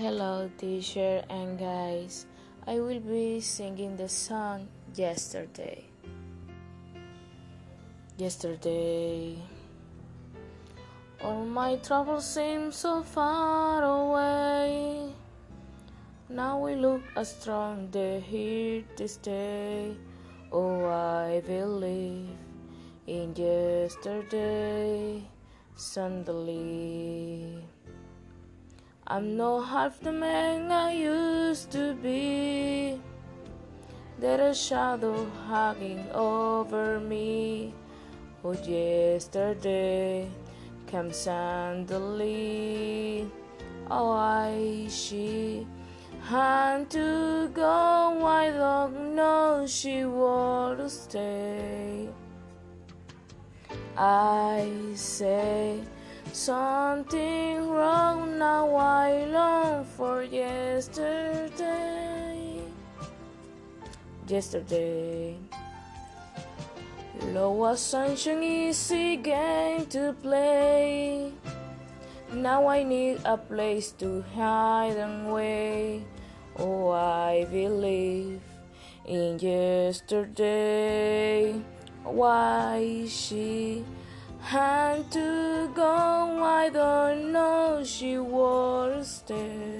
Hello, teacher and guys. I will be singing the song Yesterday. Yesterday, all my troubles seem so far away. Now we look as strong, they're here to stay. Oh, I believe in yesterday. Suddenly. I'm not half the man I used to be. There's a shadow hanging over me. Oh, yesterday came suddenly. Oh, I she had to go. I don't know she would stay. I say. Something wrong yesterday. Yesterday. Such an easy game to play. Now I need a place to hide and away. Oh, I believe in yesterday. Why she had to go, I don't know she was stay.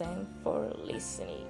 Thanks for listening.